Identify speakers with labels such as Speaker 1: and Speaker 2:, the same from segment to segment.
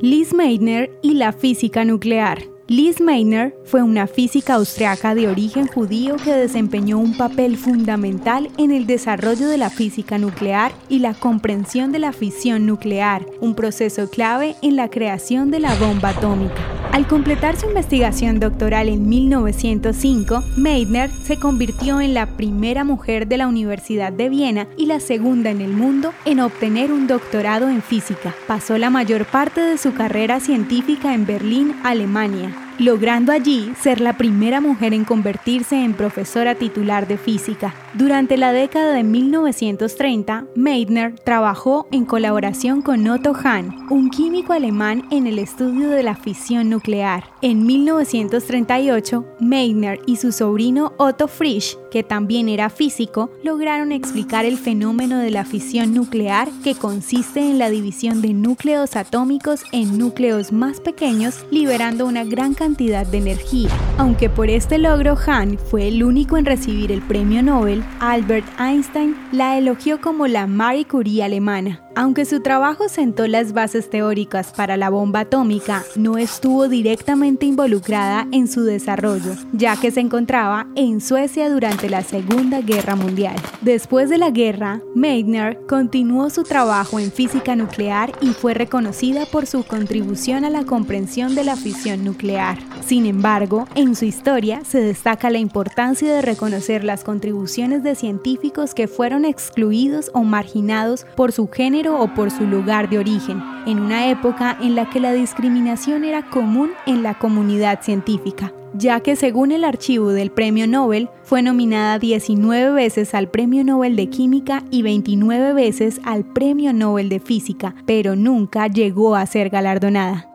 Speaker 1: Liz Meitner y la física nuclear. Liz Meitner fue una física austriaca de origen judío que desempeñó un papel fundamental en el desarrollo de la física nuclear y la comprensión de la fisión nuclear, un proceso clave en la creación de la bomba atómica. Al completar su investigación doctoral en 1905, Meitner se convirtió en la primera mujer de la Universidad de Viena y la segunda en el mundo en obtener un doctorado en física. Pasó la mayor parte de su carrera científica en Berlín, Alemania logrando allí ser la primera mujer en convertirse en profesora titular de física. Durante la década de 1930, Meitner trabajó en colaboración con Otto Hahn, un químico alemán en el estudio de la fisión nuclear. En 1938, Meitner y su sobrino Otto Frisch, que también era físico, lograron explicar el fenómeno de la fisión nuclear que consiste en la división de núcleos atómicos en núcleos más pequeños, liberando una gran cantidad de energía. Aunque por este logro Hahn fue el único en recibir el premio Nobel, Albert Einstein la elogió como la Marie Curie alemana. Aunque su trabajo sentó las bases teóricas para la bomba atómica, no estuvo directamente involucrada en su desarrollo, ya que se encontraba en Suecia durante la Segunda Guerra Mundial. Después de la guerra, Meitner continuó su trabajo en física nuclear y fue reconocida por su contribución a la comprensión de la fisión nuclear. Sin embargo, en su historia se destaca la importancia de reconocer las contribuciones de científicos que fueron excluidos o marginados por su género o por su lugar de origen, en una época en la que la discriminación era común en la comunidad científica, ya que según el archivo del Premio Nobel, fue nominada 19 veces al Premio Nobel de Química y 29 veces al Premio Nobel de Física, pero nunca llegó a ser galardonada.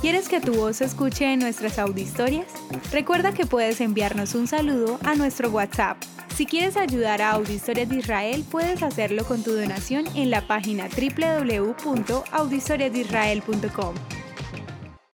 Speaker 1: ¿Quieres que tu voz se escuche en nuestras auditorias? Recuerda que puedes enviarnos un saludo a nuestro WhatsApp si quieres ayudar a Auditorias de Israel, puedes hacerlo con tu donación en la página www.auditoriasdeisrael.com.